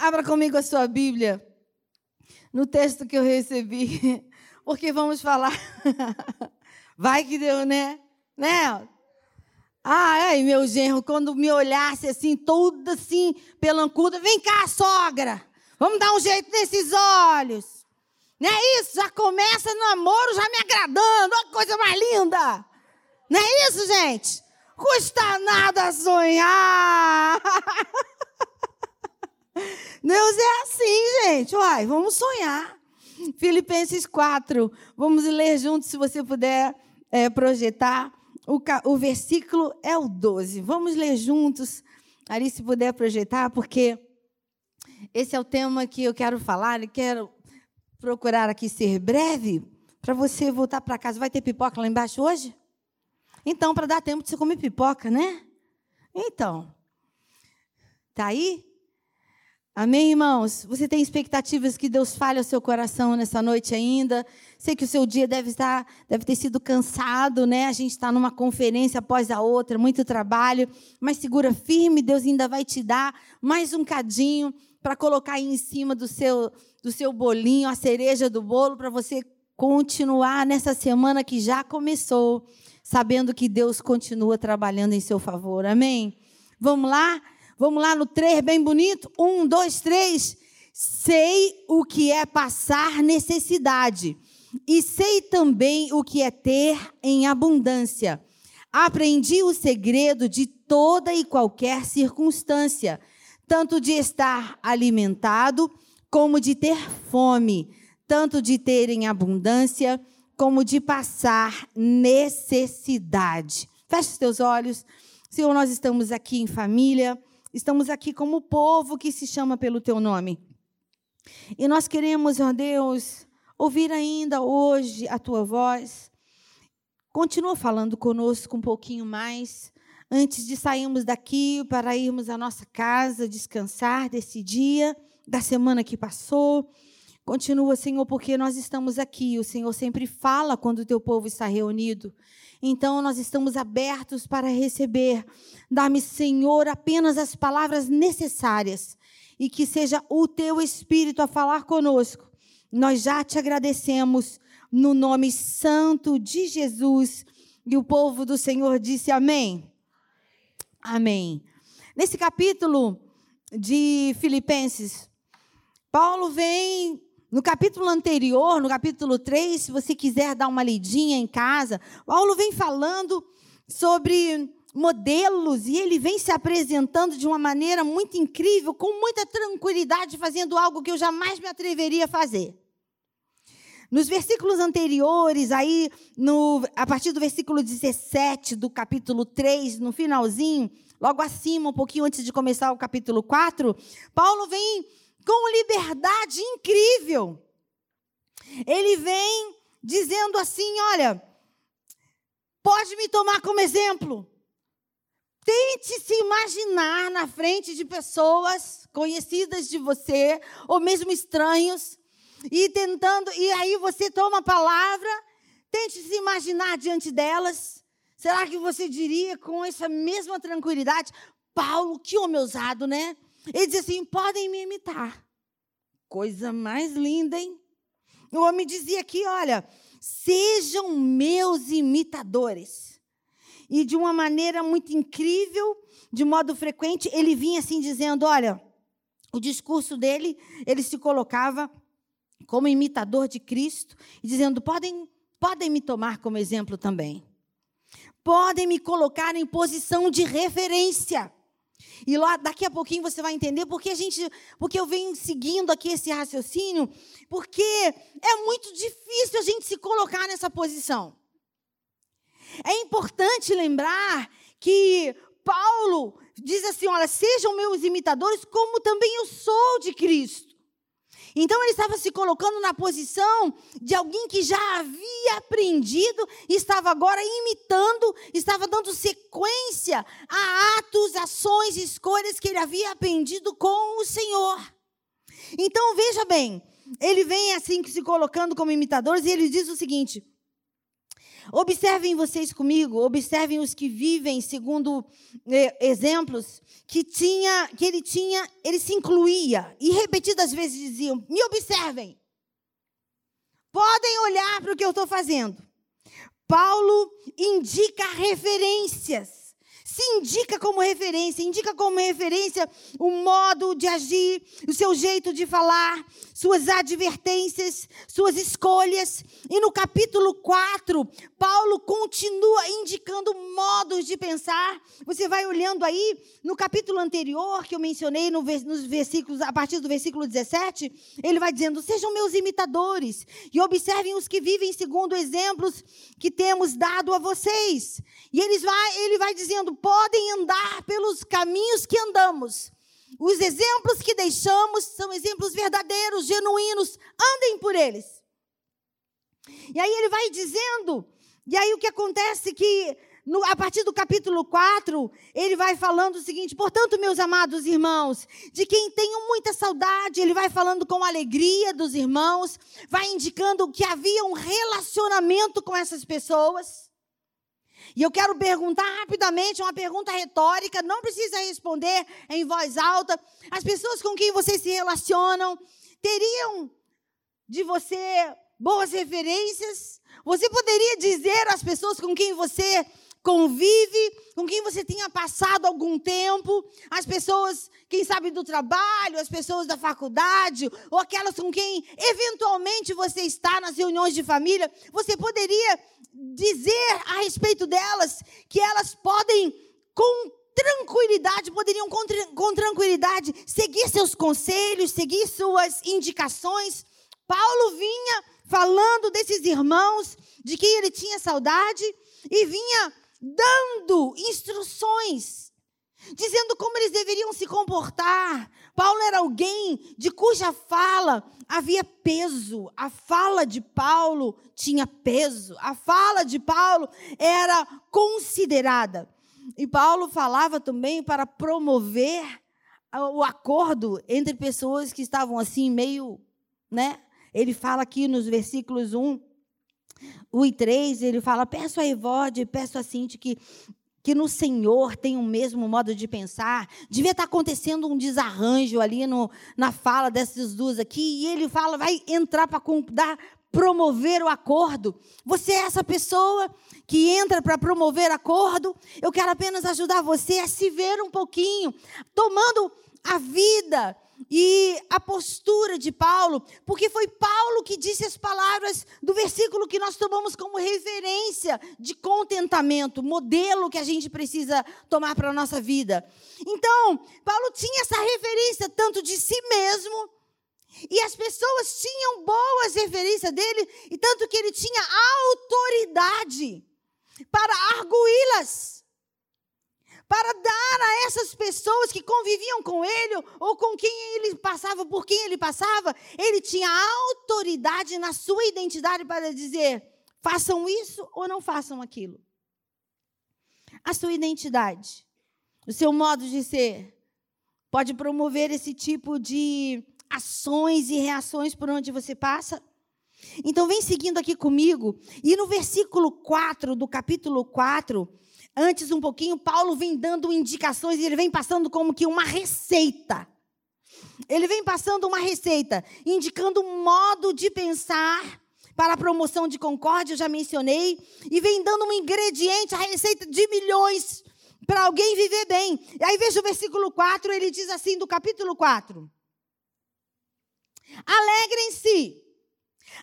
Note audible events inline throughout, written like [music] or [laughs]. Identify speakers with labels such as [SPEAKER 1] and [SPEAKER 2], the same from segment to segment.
[SPEAKER 1] Abra comigo a sua Bíblia no texto que eu recebi, [laughs] porque vamos falar. [laughs] Vai que deu, né? Né? Ai, meu genro, quando me olhasse assim, toda assim, pelancuda, vem cá, sogra, vamos dar um jeito nesses olhos. Não é isso? Já começa no namoro já me agradando, olha que coisa mais linda. Não é isso, gente? Custa nada sonhar. [laughs] Deus é assim, gente. Uai, vamos sonhar. Filipenses 4. Vamos ler juntos, se você puder é, projetar. O, o versículo é o 12. Vamos ler juntos, ali, se puder projetar, porque esse é o tema que eu quero falar e quero procurar aqui ser breve para você voltar para casa. Vai ter pipoca lá embaixo hoje? Então, para dar tempo de você comer pipoca, né? Então, tá aí? Amém, irmãos? Você tem expectativas que Deus fale ao seu coração nessa noite ainda? Sei que o seu dia deve estar, deve ter sido cansado, né? A gente está numa conferência após a outra, muito trabalho, mas segura firme, Deus ainda vai te dar mais um cadinho para colocar aí em cima do seu, do seu bolinho, a cereja do bolo, para você continuar nessa semana que já começou, sabendo que Deus continua trabalhando em seu favor. Amém? Vamos lá? Vamos lá no 3, bem bonito? Um, dois, três. Sei o que é passar necessidade, e sei também o que é ter em abundância. Aprendi o segredo de toda e qualquer circunstância, tanto de estar alimentado, como de ter fome, tanto de ter em abundância, como de passar necessidade. Feche os teus olhos. Senhor, nós estamos aqui em família Estamos aqui como povo que se chama pelo teu nome. E nós queremos, ó Deus, ouvir ainda hoje a tua voz. Continua falando conosco um pouquinho mais, antes de sairmos daqui para irmos à nossa casa, descansar desse dia, da semana que passou. Continua, Senhor, porque nós estamos aqui. O Senhor sempre fala quando o teu povo está reunido. Então nós estamos abertos para receber. Dá-me, Senhor, apenas as palavras necessárias e que seja o teu Espírito a falar conosco. Nós já te agradecemos no nome santo de Jesus. E o povo do Senhor disse amém. Amém. Nesse capítulo de Filipenses, Paulo vem no capítulo anterior, no capítulo 3, se você quiser dar uma lidinha em casa, Paulo vem falando sobre modelos e ele vem se apresentando de uma maneira muito incrível, com muita tranquilidade, fazendo algo que eu jamais me atreveria a fazer. Nos versículos anteriores, aí, no, a partir do versículo 17 do capítulo 3, no finalzinho, logo acima, um pouquinho antes de começar o capítulo 4, Paulo vem com liberdade incrível. Ele vem dizendo assim: olha, pode me tomar como exemplo. Tente se imaginar na frente de pessoas conhecidas de você, ou mesmo estranhos, e tentando, e aí você toma a palavra, tente se imaginar diante delas. Será que você diria com essa mesma tranquilidade, Paulo, que homem ousado, né? Ele diz assim: podem me imitar. Coisa mais linda, hein? O homem dizia aqui: olha, sejam meus imitadores. E de uma maneira muito incrível, de modo frequente, ele vinha assim dizendo: olha, o discurso dele, ele se colocava como imitador de Cristo, dizendo: podem, podem me tomar como exemplo também. Podem me colocar em posição de referência. E lá daqui a pouquinho você vai entender porque a gente, porque eu venho seguindo aqui esse raciocínio, porque é muito difícil a gente se colocar nessa posição. É importante lembrar que Paulo diz assim: olha, sejam meus imitadores, como também eu sou de Cristo. Então ele estava se colocando na posição de alguém que já havia aprendido, estava agora imitando, estava dando sequência a atos, ações, escolhas que ele havia aprendido com o Senhor. Então veja bem, ele vem assim se colocando como imitadores e ele diz o seguinte: observem vocês comigo, observem os que vivem segundo eh, exemplos que tinha, que ele tinha, ele se incluía e repetidas vezes diziam: "Me observem. Podem olhar para o que eu estou fazendo." Paulo indica referências se indica como referência, indica como referência o modo de agir, o seu jeito de falar, suas advertências, suas escolhas. E no capítulo 4, Paulo continua indicando modos de pensar. Você vai olhando aí no capítulo anterior, que eu mencionei no, nos versículos, a partir do versículo 17, ele vai dizendo: Sejam meus imitadores e observem os que vivem segundo exemplos que temos dado a vocês. E eles vai, ele vai dizendo: podem andar pelos caminhos que andamos. Os exemplos que deixamos são exemplos verdadeiros, genuínos. Andem por eles. E aí ele vai dizendo, e aí o que acontece que no, a partir do capítulo 4, ele vai falando o seguinte: portanto, meus amados irmãos, de quem tenho muita saudade, ele vai falando com alegria dos irmãos, vai indicando que havia um relacionamento com essas pessoas. E eu quero perguntar rapidamente, uma pergunta retórica, não precisa responder em voz alta. As pessoas com quem vocês se relacionam teriam de você boas referências? Você poderia dizer às pessoas com quem você convive, com quem você tenha passado algum tempo, as pessoas, quem sabe, do trabalho, as pessoas da faculdade, ou aquelas com quem eventualmente você está nas reuniões de família, você poderia dizer a respeito delas que elas podem, com tranquilidade, poderiam com, com tranquilidade seguir seus conselhos, seguir suas indicações. Paulo vinha falando desses irmãos de quem ele tinha saudade e vinha dando instruções, dizendo como eles deveriam se comportar. Paulo era alguém de cuja fala havia peso. A fala de Paulo tinha peso. A fala de Paulo era considerada. E Paulo falava também para promover o acordo entre pessoas que estavam assim meio, né? Ele fala aqui nos versículos 1 1 e 3, ele fala: Peço a Evode, peço a Cinti que que no Senhor tem o mesmo modo de pensar. Devia estar acontecendo um desarranjo ali no, na fala dessas duas aqui. E ele fala, vai entrar para promover o acordo. Você é essa pessoa que entra para promover acordo. Eu quero apenas ajudar você a se ver um pouquinho, tomando a vida e a postura de Paulo, porque foi Paulo que disse as palavras do versículo que nós tomamos como referência de contentamento, modelo que a gente precisa tomar para a nossa vida. Então, Paulo tinha essa referência tanto de si mesmo, e as pessoas tinham boas referências dele, e tanto que ele tinha autoridade para arguí-las para dar a essas pessoas que conviviam com ele ou com quem ele passava, por quem ele passava, ele tinha autoridade na sua identidade para dizer: façam isso ou não façam aquilo. A sua identidade, o seu modo de ser, pode promover esse tipo de ações e reações por onde você passa. Então, vem seguindo aqui comigo. E no versículo 4 do capítulo 4, Antes, um pouquinho, Paulo vem dando indicações e ele vem passando como que uma receita. Ele vem passando uma receita, indicando um modo de pensar para a promoção de concórdia, eu já mencionei, e vem dando um ingrediente, a receita de milhões para alguém viver bem. E aí veja o versículo 4, ele diz assim do capítulo 4. Alegrem-se,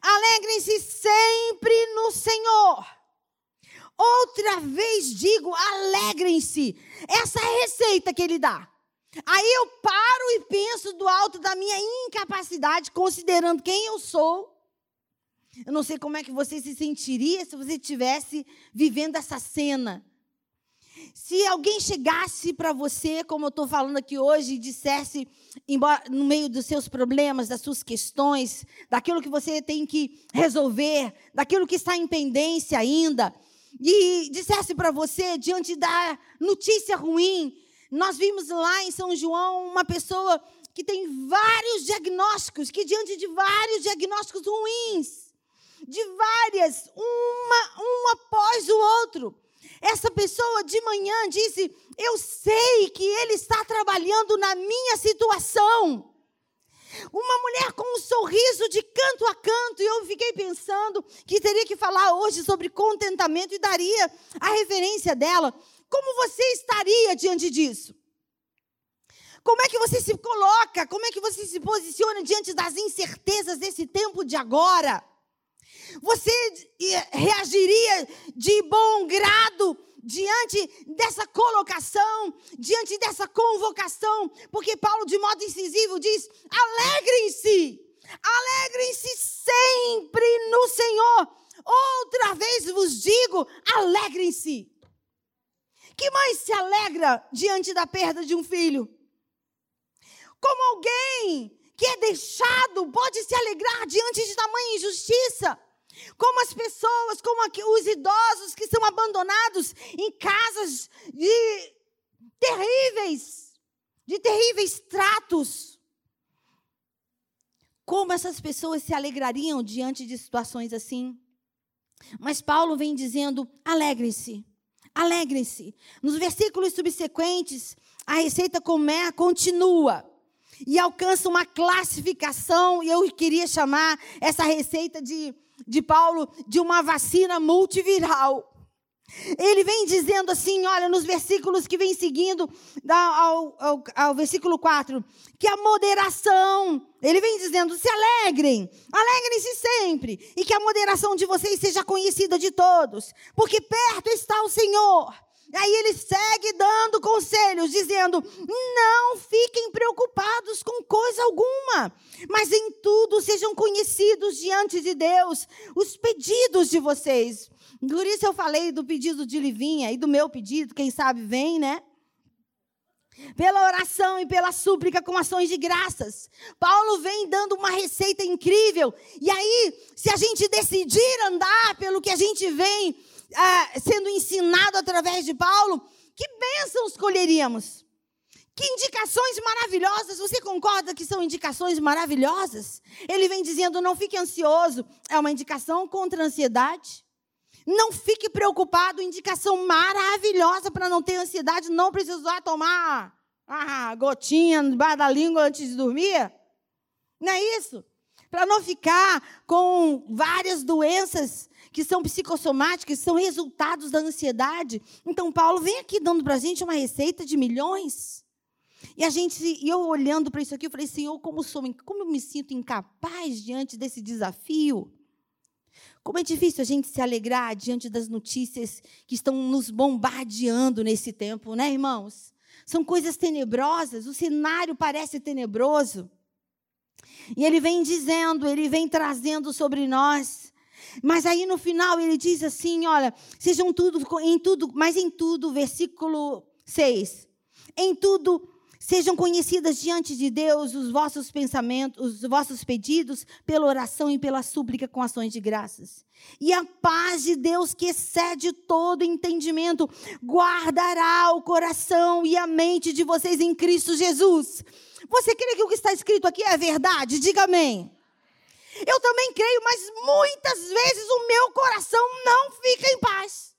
[SPEAKER 1] alegrem-se sempre no Senhor. Outra vez digo, alegrem-se. Essa é a receita que ele dá. Aí eu paro e penso do alto da minha incapacidade, considerando quem eu sou. Eu não sei como é que você se sentiria se você estivesse vivendo essa cena. Se alguém chegasse para você, como eu estou falando aqui hoje, e dissesse, embora, no meio dos seus problemas, das suas questões, daquilo que você tem que resolver, daquilo que está em pendência ainda, e dissesse para você, diante da notícia ruim, nós vimos lá em São João uma pessoa que tem vários diagnósticos, que diante de vários diagnósticos ruins, de várias, uma, um após o outro. Essa pessoa de manhã disse: Eu sei que ele está trabalhando na minha situação. Uma mulher com um sorriso de canto a canto, e eu fiquei pensando que teria que falar hoje sobre contentamento e daria a referência dela. Como você estaria diante disso? Como é que você se coloca? Como é que você se posiciona diante das incertezas desse tempo de agora? Você reagiria de bom grado diante dessa colocação, diante dessa convocação? Porque Paulo, de modo incisivo, diz: alegrem-se, alegrem-se sempre no Senhor. Outra vez vos digo: alegrem-se. Que mãe se alegra diante da perda de um filho? Como alguém que é deixado pode se alegrar diante de tamanha injustiça? Como as pessoas, como os idosos que são abandonados em casas de terríveis, de terríveis tratos. Como essas pessoas se alegrariam diante de situações assim? Mas Paulo vem dizendo: alegrem-se, alegrem-se. Nos versículos subsequentes, a receita comé, continua e alcança uma classificação, e eu queria chamar essa receita de, de Paulo de uma vacina multiviral. Ele vem dizendo assim, olha, nos versículos que vem seguindo, ao, ao, ao, versículo 4, que a moderação, ele vem dizendo, se alegrem, alegrem-se sempre, e que a moderação de vocês seja conhecida de todos, porque perto está o Senhor. Aí ele segue dando conselhos, dizendo: não fiquem preocupados com coisa alguma, mas em tudo sejam conhecidos diante de Deus os pedidos de vocês. Por isso eu falei do pedido de Livinha e do meu pedido, quem sabe vem, né? Pela oração e pela súplica com ações de graças. Paulo vem dando uma receita incrível. E aí, se a gente decidir andar pelo que a gente vem ah, sendo ensinado através de Paulo, que bênçãos colheríamos? Que indicações maravilhosas, você concorda que são indicações maravilhosas? Ele vem dizendo: não fique ansioso, é uma indicação contra a ansiedade. Não fique preocupado, indicação maravilhosa para não ter ansiedade, não precisar tomar a gotinha debaixo da língua antes de dormir. Não é isso? Para não ficar com várias doenças que são psicossomáticas, que são resultados da ansiedade. Então, Paulo vem aqui dando para a gente uma receita de milhões. E a gente, e eu olhando para isso aqui, eu falei, Senhor, como, sou, como eu me sinto incapaz diante desse desafio. Como é difícil a gente se alegrar diante das notícias que estão nos bombardeando nesse tempo, né, irmãos? São coisas tenebrosas, o cenário parece tenebroso. E ele vem dizendo, ele vem trazendo sobre nós mas aí no final ele diz assim: olha, sejam tudo, em tudo, mas em tudo, versículo 6. Em tudo sejam conhecidas diante de Deus os vossos pensamentos, os vossos pedidos, pela oração e pela súplica com ações de graças. E a paz de Deus, que excede todo entendimento, guardará o coração e a mente de vocês em Cristo Jesus. Você crê que o que está escrito aqui é verdade? Diga amém. Eu também creio, mas muitas vezes o meu coração não fica em paz.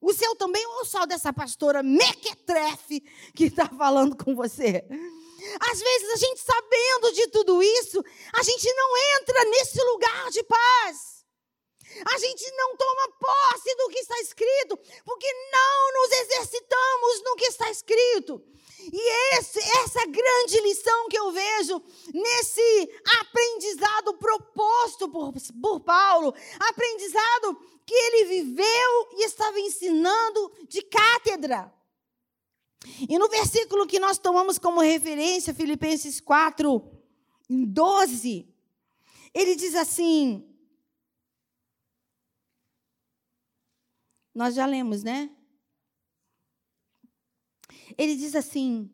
[SPEAKER 1] O seu também ou só dessa pastora mequetrefe que está falando com você? Às vezes a gente sabendo de tudo isso, a gente não entra nesse lugar de paz. A gente não toma posse do que está escrito, porque não nos exercitamos no que está escrito. E esse, essa grande lição que eu vejo nesse aprendizado proposto por, por Paulo, aprendizado que ele viveu e estava ensinando de cátedra. E no versículo que nós tomamos como referência, Filipenses 4, 12, ele diz assim: Nós já lemos, né? Ele diz assim: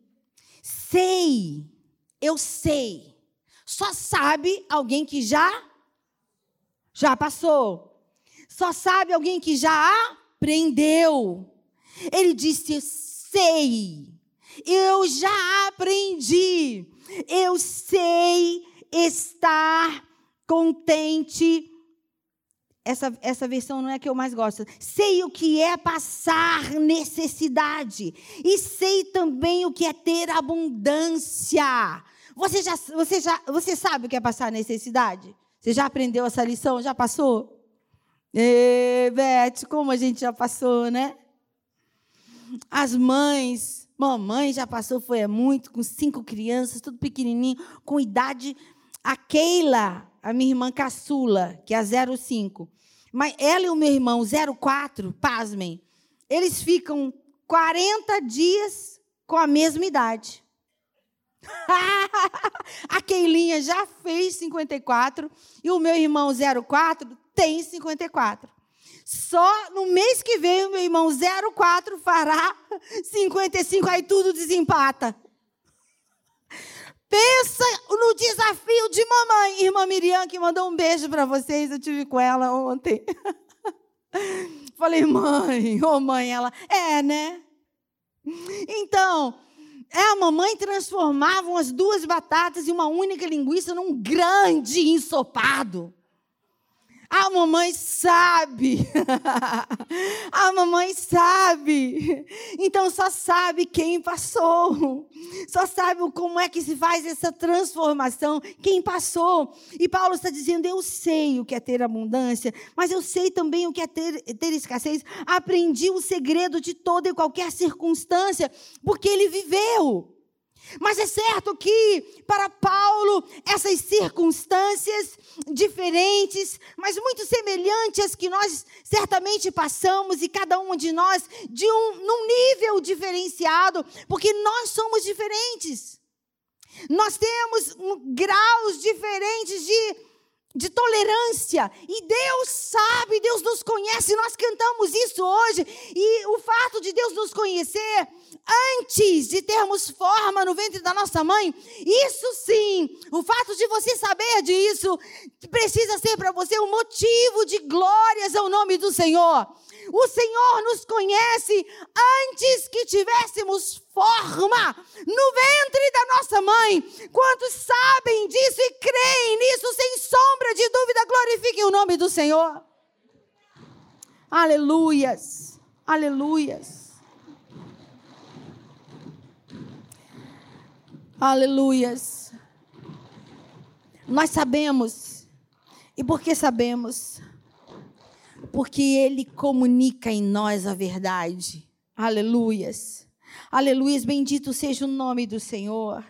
[SPEAKER 1] sei, eu sei. Só sabe alguém que já já passou. Só sabe alguém que já aprendeu. Ele disse: sei. Eu já aprendi. Eu sei estar contente essa, essa versão não é a que eu mais gosto. Sei o que é passar necessidade. E sei também o que é ter abundância. Você já, você já você sabe o que é passar necessidade? Você já aprendeu essa lição? Já passou? Ê, Beth, como a gente já passou, né? As mães, mamãe já passou, foi muito, com cinco crianças, tudo pequenininho, com idade. A Keila, a minha irmã caçula, que é a 05. Mas ela e o meu irmão 04, pasmem, eles ficam 40 dias com a mesma idade. [laughs] a Keilinha já fez 54 e o meu irmão 04 tem 54. Só no mês que vem o meu irmão 04 fará 55, aí tudo desempata. Pensa no desafio de mamãe, irmã Miriam, que mandou um beijo para vocês. Eu tive com ela ontem. [laughs] Falei, mãe, ô oh, mãe, ela, é, né? Então, é, a mamãe transformava as duas batatas e uma única linguiça num grande ensopado. A mamãe sabe. [laughs] A mamãe sabe. Então só sabe quem passou. Só sabe como é que se faz essa transformação. Quem passou. E Paulo está dizendo: Eu sei o que é ter abundância, mas eu sei também o que é ter, ter escassez. Aprendi o segredo de toda e qualquer circunstância, porque ele viveu. Mas é certo que, para Paulo, essas circunstâncias diferentes, mas muito semelhantes às que nós certamente passamos, e cada um de nós, de um, num nível diferenciado, porque nós somos diferentes. Nós temos graus diferentes de de tolerância. E Deus sabe, Deus nos conhece, nós cantamos isso hoje. E o fato de Deus nos conhecer antes de termos forma no ventre da nossa mãe, isso sim, o fato de você saber disso, precisa ser para você um motivo de glórias ao nome do Senhor. O Senhor nos conhece antes que tivéssemos forma no ventre da nossa mãe. Quantos sabem disso e creem nisso sem sombra de dúvida, glorifiquem o nome do Senhor. Aleluias, aleluias. Aleluias. Nós sabemos. E por que sabemos? Porque Ele comunica em nós a verdade. Aleluias. Aleluias. Bendito seja o nome do Senhor.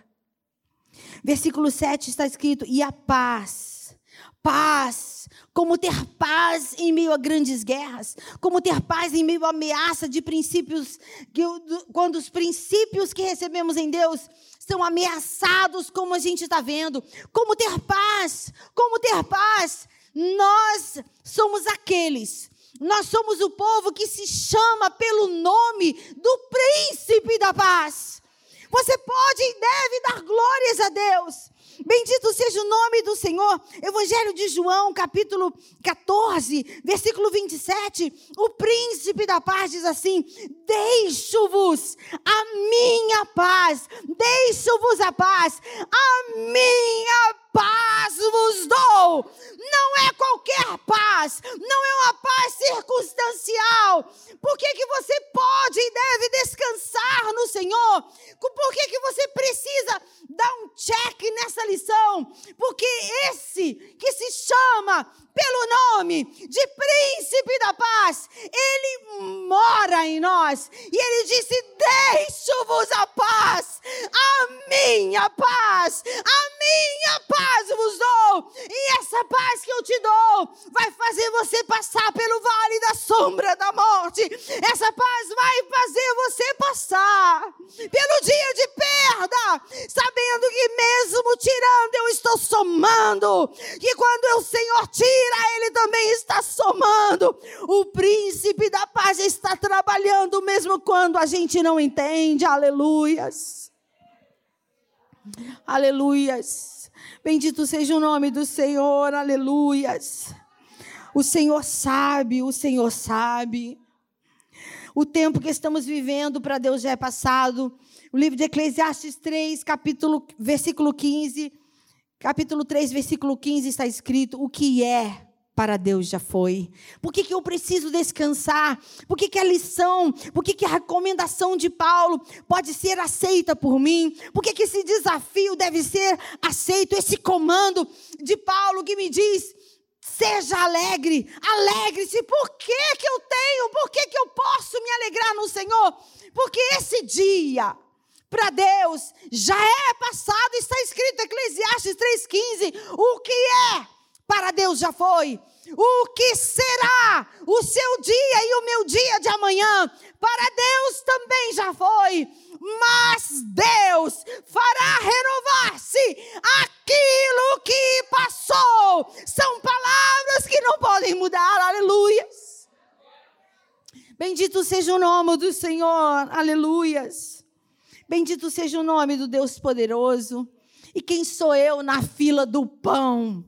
[SPEAKER 1] Versículo 7 está escrito: E a paz. Paz. Como ter paz em meio a grandes guerras. Como ter paz em meio à ameaça de princípios. Que, quando os princípios que recebemos em Deus são ameaçados, como a gente está vendo. Como ter paz? Como ter paz? Nós somos aqueles, nós somos o povo que se chama pelo nome do príncipe da paz. Você pode e deve dar glórias a Deus. Bendito seja o nome do Senhor. Evangelho de João, capítulo 14, versículo 27. O príncipe da paz diz assim: Deixo-vos a minha paz, deixo-vos a paz, a minha paz vos dou. Não é qualquer paz, não é uma paz circunstancial. Por que, que você pode e deve descansar no Senhor? Por que, que você precisa dar um check nessa lição? Porque esse que se chama pelo nome de Príncipe da Paz, ele mora em nós. E ele disse: Deixo-vos a paz, a minha paz, a minha paz vos dou. E essa paz que eu te dou vai fazer você passar pelo vale da sombra da morte. Essa paz vai fazer você passar pelo dia de perda, sabendo que mesmo tirando, eu estou somando. Que quando o Senhor tira, Ele também está somando. O príncipe da paz está trabalhando, mesmo quando a gente não entende. Aleluias. Aleluias. Bendito seja o nome do Senhor. Aleluias. O Senhor sabe, o Senhor sabe. O tempo que estamos vivendo para Deus já é passado. O livro de Eclesiastes 3, capítulo, versículo 15. Capítulo 3, versículo 15 está escrito: O que é para Deus já foi? Por que, que eu preciso descansar? Por que, que a lição, por que, que a recomendação de Paulo pode ser aceita por mim? Por que, que esse desafio deve ser aceito? Esse comando de Paulo que me diz: seja alegre, alegre-se. Por que, que eu tenho? Por que, que eu posso me alegrar no Senhor? Porque esse dia para Deus já é passado, está escrito em Eclesiastes 3,15. O que é para Deus já foi. O que será o seu dia e o meu dia de amanhã? Para Deus também já foi. Mas Deus fará renovar-se aquilo que passou. São palavras que não podem mudar. Aleluias. Bendito seja o nome do Senhor. Aleluias. Bendito seja o nome do Deus poderoso. E quem sou eu na fila do pão?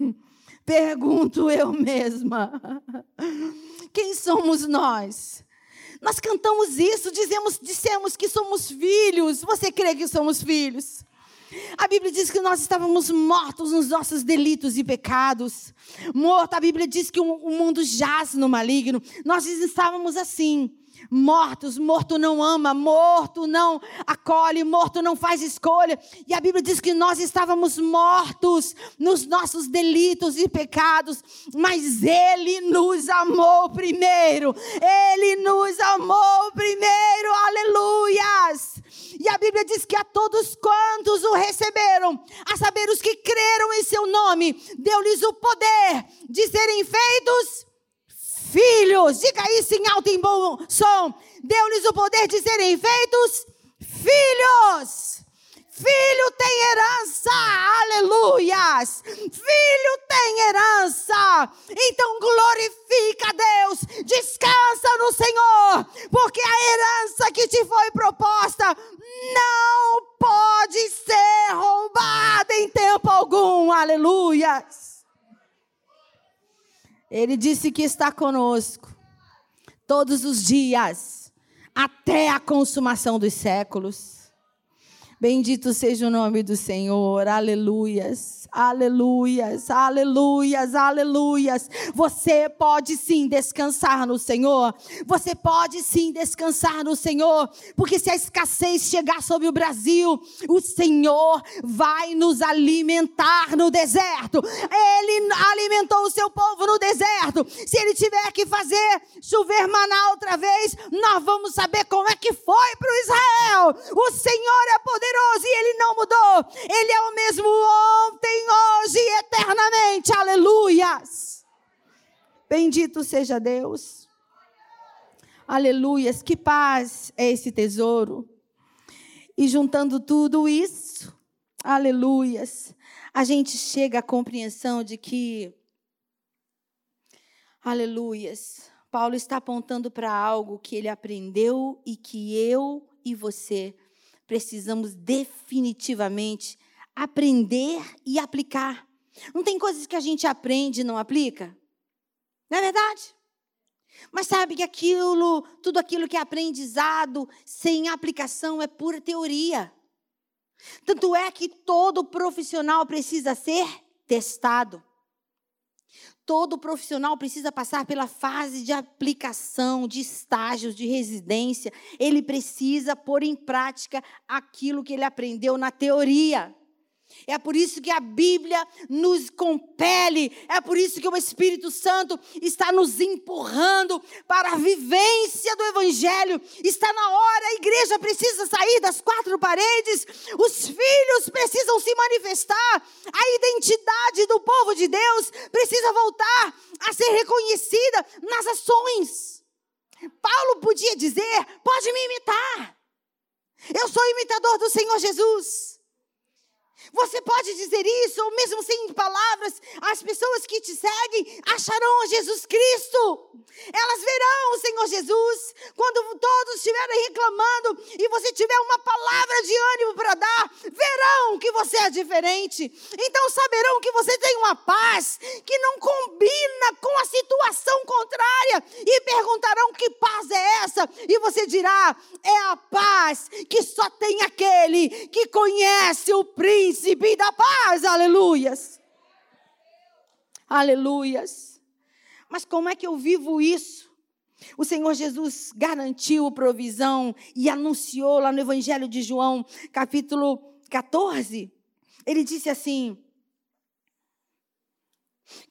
[SPEAKER 1] [laughs] Pergunto eu mesma. [laughs] Quem somos nós? Nós cantamos isso, dizemos, dissemos que somos filhos. Você crê que somos filhos? A Bíblia diz que nós estávamos mortos nos nossos delitos e pecados. Morto, a Bíblia diz que o mundo jaz no maligno. Nós estávamos assim mortos, morto não ama, morto não acolhe, morto não faz escolha. E a Bíblia diz que nós estávamos mortos nos nossos delitos e pecados, mas Ele nos amou primeiro. Ele nos amou primeiro, aleluias. E a Bíblia diz que a todos quantos o receberam, a saber os que creram em seu nome, deu-lhes o poder de serem feitos filhos. Diga isso em alto e bom som. Deu-lhes o poder de serem feitos filhos. Filho tem herança, aleluias. Filho tem herança. Então glorifica a Deus, descansa no Senhor, porque a herança que te foi proposta não pode ser roubada em tempo algum, aleluias. Ele disse que está conosco todos os dias, até a consumação dos séculos. Bendito seja o nome do Senhor, aleluias, aleluias, aleluias, aleluias. Você pode sim descansar no Senhor, você pode sim descansar no Senhor, porque se a escassez chegar sobre o Brasil, o Senhor vai nos alimentar no deserto. Ele alimentou o seu povo no deserto. Se ele tiver que fazer chover maná outra vez, nós vamos saber como é que foi para o Israel. O Senhor é poderoso e ele não mudou. Ele é o mesmo ontem, hoje e eternamente. Aleluias. Bendito seja Deus. Aleluias. Que paz é esse tesouro. E juntando tudo isso, aleluias, a gente chega à compreensão de que, aleluias, Paulo está apontando para algo que ele aprendeu e que eu e você precisamos definitivamente aprender e aplicar. Não tem coisas que a gente aprende e não aplica? Não é verdade? Mas sabe que aquilo, tudo aquilo que é aprendizado sem aplicação é pura teoria. Tanto é que todo profissional precisa ser testado. Todo profissional precisa passar pela fase de aplicação, de estágios, de residência. Ele precisa pôr em prática aquilo que ele aprendeu na teoria. É por isso que a Bíblia nos compele, é por isso que o Espírito Santo está nos empurrando para a vivência do Evangelho. Está na hora, a igreja precisa sair das quatro paredes, os filhos precisam se manifestar, a identidade do povo de Deus precisa voltar a ser reconhecida nas ações. Paulo podia dizer: pode me imitar, eu sou imitador do Senhor Jesus. Você pode dizer isso, ou mesmo sem palavras, as pessoas que te seguem acharão Jesus Cristo. Elas verão o Senhor Jesus. Quando todos estiverem reclamando e você tiver uma palavra de ânimo para dar, verão que você é diferente. Então saberão que você tem uma paz que não combina com a situação contrária e perguntarão que paz é essa? E você dirá: é a paz que só tem aquele que conhece o príncipe príncipe da paz, aleluias. Aleluias. Mas como é que eu vivo isso? O Senhor Jesus garantiu provisão e anunciou lá no Evangelho de João, capítulo 14. Ele disse assim: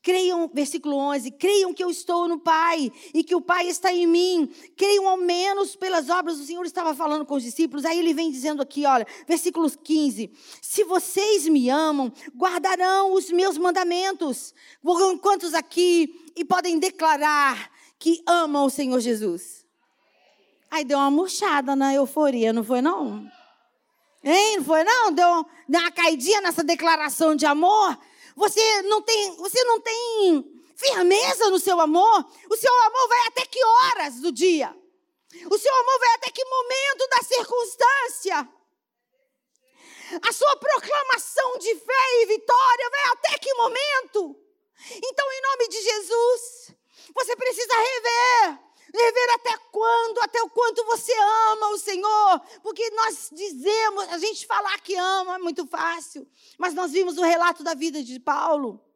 [SPEAKER 1] Creiam, versículo 11, creiam que eu estou no Pai e que o Pai está em mim. Creiam ao menos pelas obras. O Senhor estava falando com os discípulos. Aí ele vem dizendo aqui, olha, versículo 15: Se vocês me amam, guardarão os meus mandamentos. Quantos aqui e podem declarar que amam o Senhor Jesus? Aí deu uma murchada na euforia, não foi não? Hein? Não foi não? Deu, deu uma caidinha nessa declaração de amor? Você não tem, você não tem firmeza no seu amor. O seu amor vai até que horas do dia? O seu amor vai até que momento da circunstância? A sua proclamação de fé e vitória vai até que momento? Então, em nome de Jesus, você precisa rever Rever até quando, até o quanto você ama o Senhor. Porque nós dizemos, a gente falar que ama é muito fácil. Mas nós vimos o relato da vida de Paulo.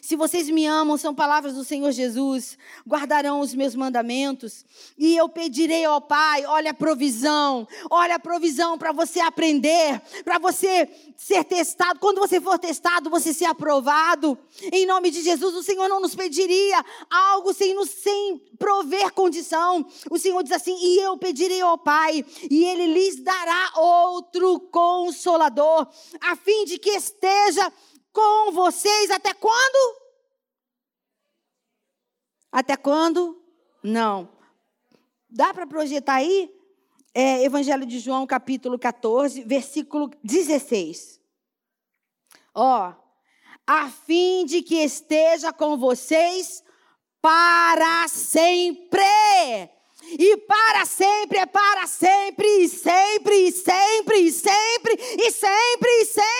[SPEAKER 1] Se vocês me amam, são palavras do Senhor Jesus, guardarão os meus mandamentos, e eu pedirei ao Pai, olha a provisão, olha a provisão para você aprender, para você ser testado. Quando você for testado, você ser aprovado. Em nome de Jesus, o Senhor não nos pediria algo sem, nos, sem prover condição. O Senhor diz assim: e eu pedirei ao Pai, e Ele lhes dará outro consolador, a fim de que esteja com vocês até quando? Até quando? Não. Dá para projetar aí? É, Evangelho de João, capítulo 14, versículo 16. Ó, a fim de que esteja com vocês para sempre. E para sempre é para sempre, e sempre, e sempre, e sempre, e sempre, e sempre, e sempre.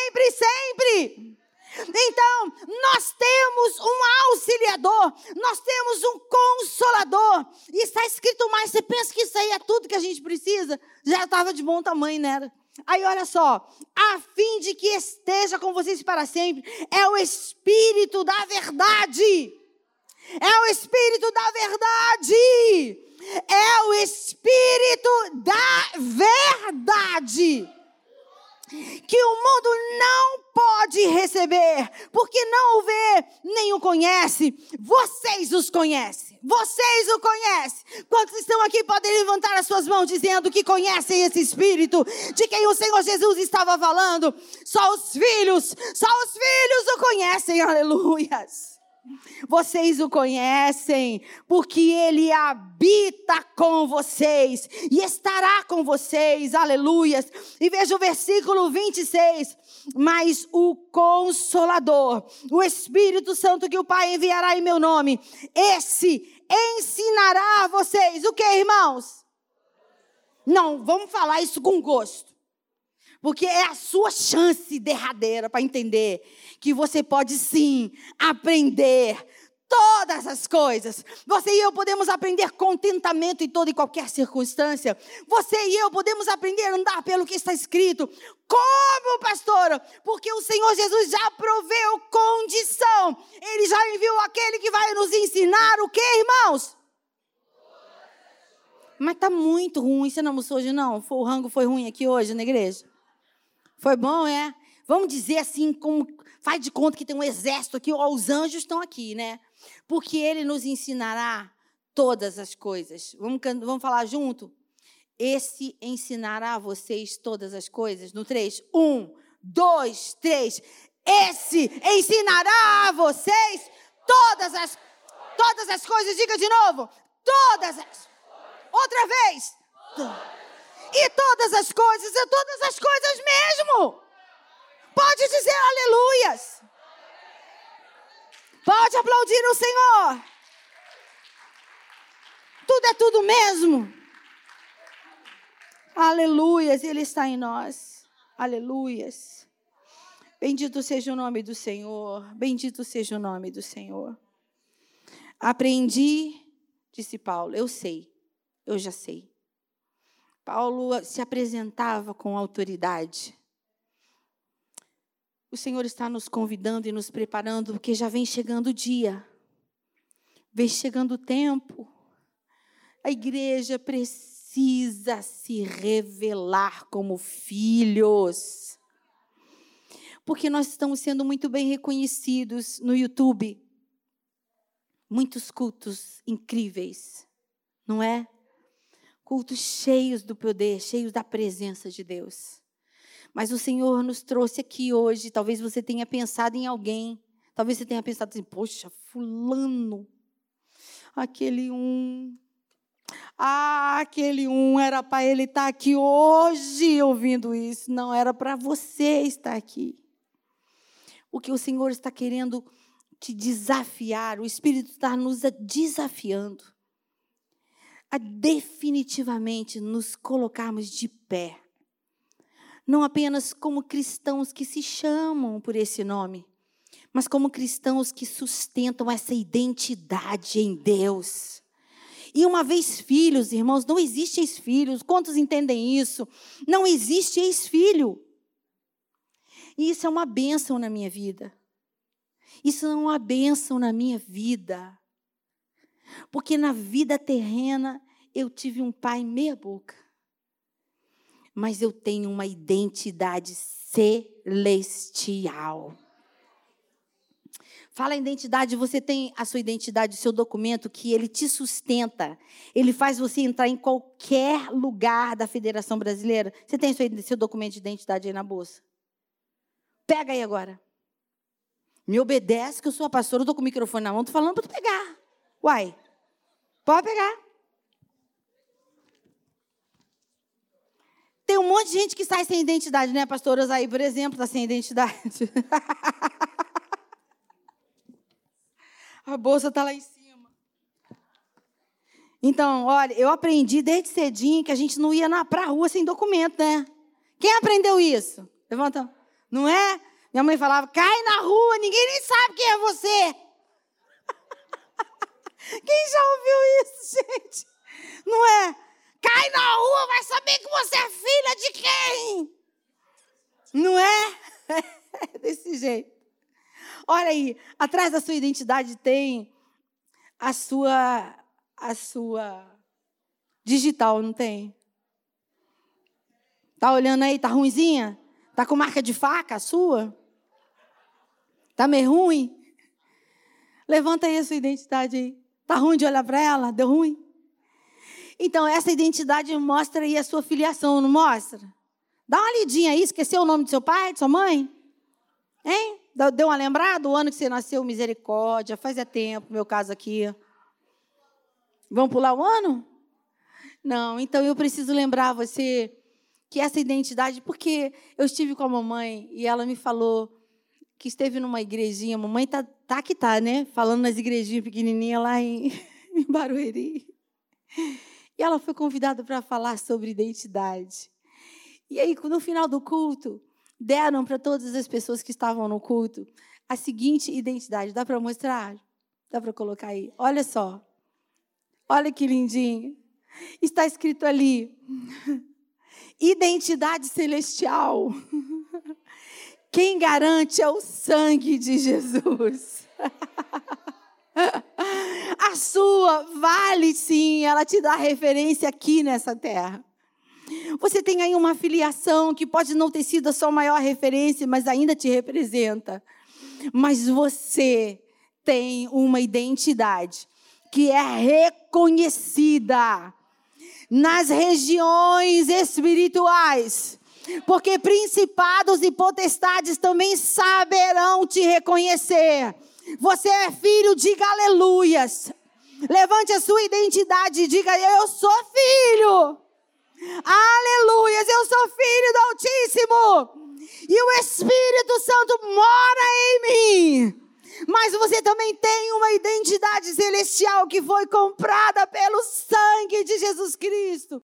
[SPEAKER 1] Então, nós temos um auxiliador, nós temos um consolador. E está escrito mais. Você pensa que isso aí é tudo que a gente precisa? Já estava de bom tamanho, né? Aí olha só, a fim de que esteja com vocês para sempre, é o Espírito da verdade. É o Espírito da verdade. É o Espírito da verdade que o mundo não pode receber, porque não o vê, nem o conhece. Vocês os conhecem. Vocês o conhecem. Quantos estão aqui podem levantar as suas mãos dizendo que conhecem esse Espírito de quem o Senhor Jesus estava falando? Só os filhos, só os filhos o conhecem. Aleluias. Vocês o conhecem, porque ele habita com vocês e estará com vocês, aleluias. E veja o versículo 26. Mas o Consolador, o Espírito Santo que o Pai enviará em meu nome, esse ensinará a vocês o que, irmãos? Não, vamos falar isso com gosto. Porque é a sua chance derradeira para entender que você pode sim aprender todas as coisas. Você e eu podemos aprender contentamento em toda e qualquer circunstância. Você e eu podemos aprender a andar pelo que está escrito. Como, pastora? Porque o Senhor Jesus já proveu condição. Ele já enviou aquele que vai nos ensinar o que, irmãos? Mas tá muito ruim. Você não almoçou hoje, não? O rango foi ruim aqui hoje na igreja? Foi bom, é? Vamos dizer assim, como faz de conta que tem um exército aqui, ó, os anjos estão aqui, né? Porque ele nos ensinará todas as coisas. Vamos, vamos falar junto? Esse ensinará a vocês todas as coisas. No 3. Um, dois, três. Esse ensinará a vocês todas as, todas as coisas. Diga de novo. Todas as. Outra vez. E todas as coisas, é todas as coisas mesmo. Pode dizer aleluias. Pode aplaudir o Senhor. Tudo é tudo mesmo. Aleluias, Ele está em nós. Aleluias. Bendito seja o nome do Senhor. Bendito seja o nome do Senhor. Aprendi, disse Paulo, eu sei, eu já sei. Paulo se apresentava com autoridade. o Senhor está nos convidando e nos preparando, porque já vem chegando o dia, vem chegando o tempo. A igreja precisa se revelar como filhos. Porque nós estamos sendo muito bem reconhecidos no YouTube. Muitos cultos incríveis, não é? Cultos cheios do poder, cheios da presença de Deus. Mas o Senhor nos trouxe aqui hoje. Talvez você tenha pensado em alguém. Talvez você tenha pensado assim: poxa, Fulano, aquele um. Ah, aquele um era para ele estar aqui hoje ouvindo isso. Não era para você estar aqui. O que o Senhor está querendo te desafiar, o Espírito está nos desafiando a definitivamente nos colocarmos de pé não apenas como cristãos que se chamam por esse nome, mas como cristãos que sustentam essa identidade em Deus. E uma vez filhos, irmãos, não existe ex-filhos. Quantos entendem isso? Não existe ex-filho. E isso é uma bênção na minha vida. Isso é uma bênção na minha vida. Porque na vida terrena eu tive um pai meia boca mas eu tenho uma identidade celestial. Fala em identidade, você tem a sua identidade, o seu documento que ele te sustenta. Ele faz você entrar em qualquer lugar da Federação Brasileira. Você tem seu, seu documento de identidade aí na bolsa? Pega aí agora. Me obedece que eu sou a pastora, eu estou com o microfone na mão, estou falando para tu pegar. Uai, pode pegar. Tem um monte de gente que sai sem identidade, né? Pastoras aí, por exemplo, está sem identidade. [laughs] A bolsa está lá em cima. Então, olha, eu aprendi desde cedinho que a gente não ia para a rua sem documento, né? Quem aprendeu isso? Levanta. Não é? Minha mãe falava, cai na rua, ninguém nem sabe quem é você. Quem já ouviu isso, [laughs] gente? Não é? cai na rua, vai saber que você é filha de quem? Não é? é [laughs] desse jeito. Olha aí, atrás da sua identidade tem a sua a sua digital, não tem? Tá olhando aí, tá ruimzinha? Tá com marca de faca a sua? Tá meio ruim? Levanta aí a sua identidade aí. Tá ruim de olhar para ela? Deu ruim? Então, essa identidade mostra aí a sua filiação, não mostra? Dá uma lidinha aí, esqueceu o nome do seu pai, de sua mãe? Hein? Deu uma lembrada? O ano que você nasceu, misericórdia, faz é tempo, meu caso aqui. Vamos pular o ano? Não, então eu preciso lembrar você que essa identidade, porque eu estive com a mamãe e ela me falou que esteve numa igrejinha, mamãe tá, tá que tá, né? Falando nas igrejinhas pequenininhas lá em, [laughs] em Barueri. E ela foi convidada para falar sobre identidade. E aí, no final do culto, deram para todas as pessoas que estavam no culto a seguinte identidade. Dá para mostrar? Dá para colocar aí? Olha só. Olha que lindinho. Está escrito ali: [laughs] identidade celestial. [laughs] Quem garante é o sangue de Jesus. A sua vale sim, ela te dá referência aqui nessa terra. Você tem aí uma filiação que pode não ter sido a sua maior referência, mas ainda te representa. Mas você tem uma identidade que é reconhecida nas regiões espirituais. Porque principados e potestades também saberão te reconhecer. Você é filho, diga aleluias. Levante a sua identidade e diga: Eu sou filho. Aleluias, eu sou filho do Altíssimo. E o Espírito Santo mora em mim. Mas você também tem uma identidade celestial que foi comprada pelo sangue de Jesus Cristo.